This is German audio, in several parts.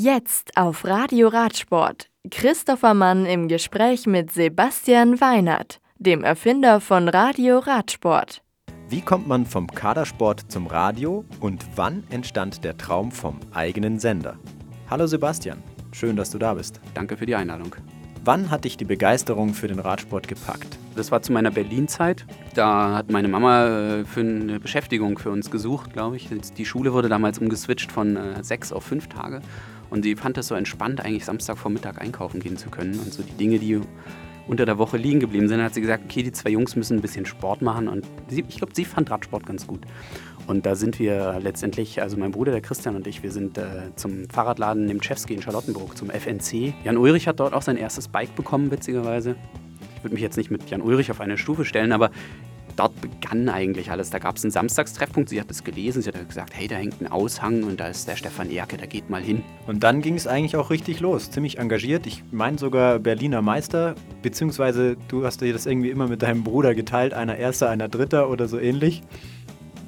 Jetzt auf Radio Radsport. Christopher Mann im Gespräch mit Sebastian Weinert, dem Erfinder von Radio Radsport. Wie kommt man vom Kadersport zum Radio und wann entstand der Traum vom eigenen Sender? Hallo Sebastian, schön, dass du da bist. Danke für die Einladung. Wann hat dich die Begeisterung für den Radsport gepackt? Das war zu meiner Berlin-Zeit. Da hat meine Mama äh, für eine Beschäftigung für uns gesucht, glaube ich. Die Schule wurde damals umgeswitcht von äh, sechs auf fünf Tage. Und sie fand es so entspannt, eigentlich Samstagvormittag einkaufen gehen zu können. Und so die Dinge, die unter der Woche liegen geblieben sind, hat sie gesagt, okay, die zwei Jungs müssen ein bisschen Sport machen. Und sie, ich glaube, sie fand Radsport ganz gut. Und da sind wir letztendlich, also mein Bruder, der Christian und ich, wir sind äh, zum Fahrradladen Nemczewski in Charlottenburg, zum FNC. Jan Ulrich hat dort auch sein erstes Bike bekommen, witzigerweise. Ich würde mich jetzt nicht mit Jan Ulrich auf eine Stufe stellen, aber dort begann eigentlich alles. Da gab es einen Samstagstreffpunkt, sie hat es gelesen, sie hat gesagt, hey, da hängt ein Aushang und da ist der Stefan Erke, da geht mal hin. Und dann ging es eigentlich auch richtig los, ziemlich engagiert. Ich meine sogar Berliner Meister, beziehungsweise du hast dir das irgendwie immer mit deinem Bruder geteilt, einer Erster, einer Dritter oder so ähnlich.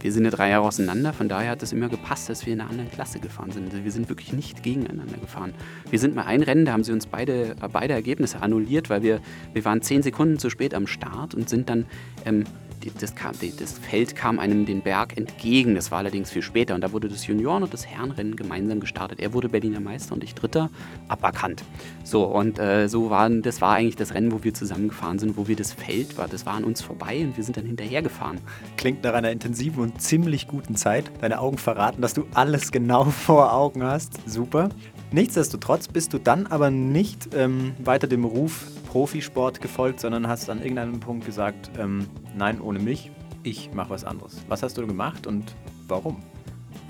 Wir sind ja drei Jahre auseinander, von daher hat es immer gepasst, dass wir in einer anderen Klasse gefahren sind. Also wir sind wirklich nicht gegeneinander gefahren. Wir sind mal ein Rennen, da haben sie uns beide, beide Ergebnisse annulliert, weil wir, wir waren zehn Sekunden zu spät am Start und sind dann ähm, das, kam, das, Feld kam einem den Berg entgegen. Das war allerdings viel später. Und da wurde das Junioren- und das Herrenrennen gemeinsam gestartet. Er wurde Berliner Meister und ich Dritter, aberkannt. So, und äh, so waren, das war eigentlich das Rennen, wo wir zusammengefahren sind, wo wir das Feld war. Das war an uns vorbei und wir sind dann hinterhergefahren. Klingt nach einer intensiven und ziemlich guten Zeit. Deine Augen verraten, dass du alles genau vor Augen hast. Super. Nichtsdestotrotz bist du dann aber nicht ähm, weiter dem Ruf Profisport gefolgt, sondern hast an irgendeinem Punkt gesagt, ähm, nein, ohne mich, ich mache was anderes. Was hast du gemacht und warum?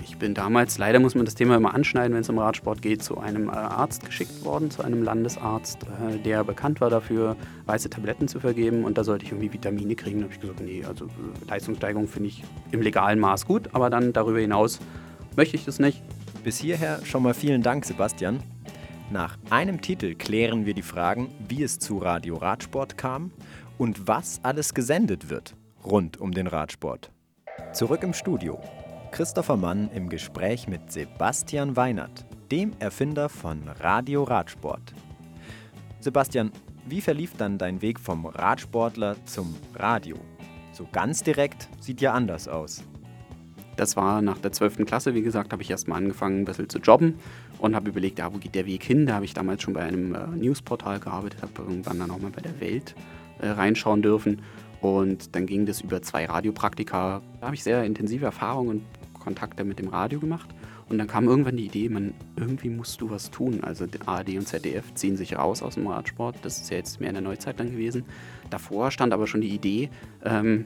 Ich bin damals, leider muss man das Thema immer anschneiden, wenn es um Radsport geht, zu einem äh, Arzt geschickt worden, zu einem Landesarzt, äh, der bekannt war dafür, weiße Tabletten zu vergeben und da sollte ich irgendwie Vitamine kriegen. Da habe ich gesagt, nee, also äh, Leistungssteigerung finde ich im legalen Maß gut, aber dann darüber hinaus möchte ich das nicht. Bis hierher schon mal vielen Dank, Sebastian. Nach einem Titel klären wir die Fragen, wie es zu Radio Radsport kam und was alles gesendet wird rund um den Radsport. Zurück im Studio. Christopher Mann im Gespräch mit Sebastian Weinert, dem Erfinder von Radio Radsport. Sebastian, wie verlief dann dein Weg vom Radsportler zum Radio? So ganz direkt sieht ja anders aus. Das war nach der 12. Klasse, wie gesagt, habe ich erstmal angefangen, ein bisschen zu jobben und habe überlegt, ja, wo geht der Weg hin? Da habe ich damals schon bei einem äh, Newsportal gearbeitet, habe irgendwann dann auch mal bei der Welt äh, reinschauen dürfen. Und dann ging das über zwei Radiopraktika. Da habe ich sehr intensive Erfahrungen und Kontakte mit dem Radio gemacht. Und dann kam irgendwann die Idee, man, irgendwie musst du was tun. Also ARD und ZDF ziehen sich raus aus dem Radsport. Das ist ja jetzt mehr in der Neuzeit dann gewesen. Davor stand aber schon die Idee, ähm,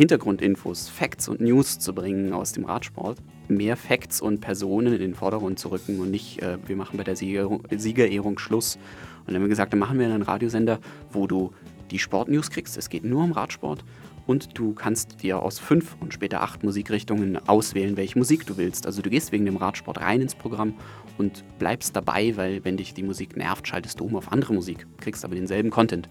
Hintergrundinfos, Facts und News zu bringen aus dem Radsport. Mehr Facts und Personen in den Vordergrund zu rücken und nicht, äh, wir machen bei der Siegerehrung, Siegerehrung Schluss. Und dann haben wir gesagt, dann machen wir einen Radiosender, wo du die Sportnews kriegst. Es geht nur um Radsport. Und du kannst dir aus fünf und später acht Musikrichtungen auswählen, welche Musik du willst. Also du gehst wegen dem Radsport rein ins Programm und bleibst dabei, weil wenn dich die Musik nervt, schaltest du um auf andere Musik, kriegst aber denselben Content.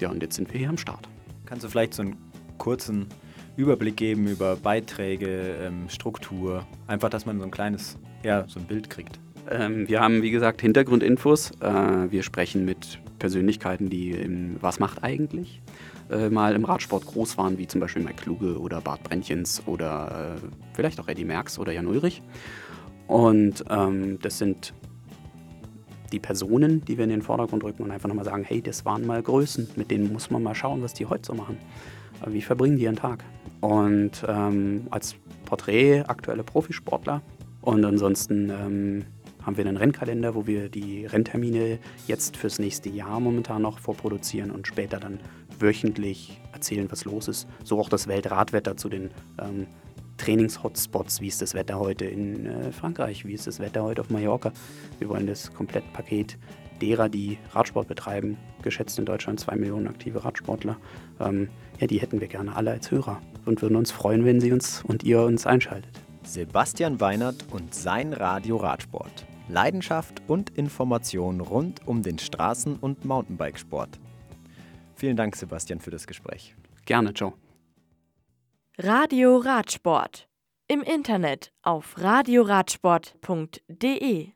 Ja, und jetzt sind wir hier am Start. Kannst du vielleicht so einen kurzen Überblick geben über Beiträge, ähm, Struktur. Einfach, dass man so ein kleines, ja, so ein Bild kriegt. Ähm, wir haben, wie gesagt, Hintergrundinfos. Äh, wir sprechen mit Persönlichkeiten, die im Was macht eigentlich äh, mal im Radsport groß waren, wie zum Beispiel Mike Kluge oder Bart Brentjens oder äh, vielleicht auch Eddie Merckx oder Jan Ulrich. Und ähm, das sind die Personen, die wir in den Vordergrund rücken und einfach nochmal sagen, hey, das waren mal Größen, mit denen muss man mal schauen, was die heute so machen. Wie verbringen die ihren Tag? Und ähm, als Porträt aktuelle Profisportler. Und ansonsten ähm, haben wir einen Rennkalender, wo wir die Renntermine jetzt fürs nächste Jahr momentan noch vorproduzieren und später dann wöchentlich erzählen, was los ist. So auch das Weltradwetter zu den ähm, Trainings-Hotspots. Wie ist das Wetter heute in äh, Frankreich? Wie ist das Wetter heute auf Mallorca? Wir wollen das Komplettpaket derer, die Radsport betreiben, geschätzt in Deutschland zwei Millionen aktive Radsportler, ähm, ja, die hätten wir gerne alle als Hörer und würden uns freuen, wenn Sie uns und ihr uns einschaltet. Sebastian Weinert und sein Radio Radsport. Leidenschaft und Information rund um den Straßen- und Mountainbikesport. Vielen Dank, Sebastian, für das Gespräch. Gerne, Joe. Radio Radsport. Im Internet auf radioradsport.de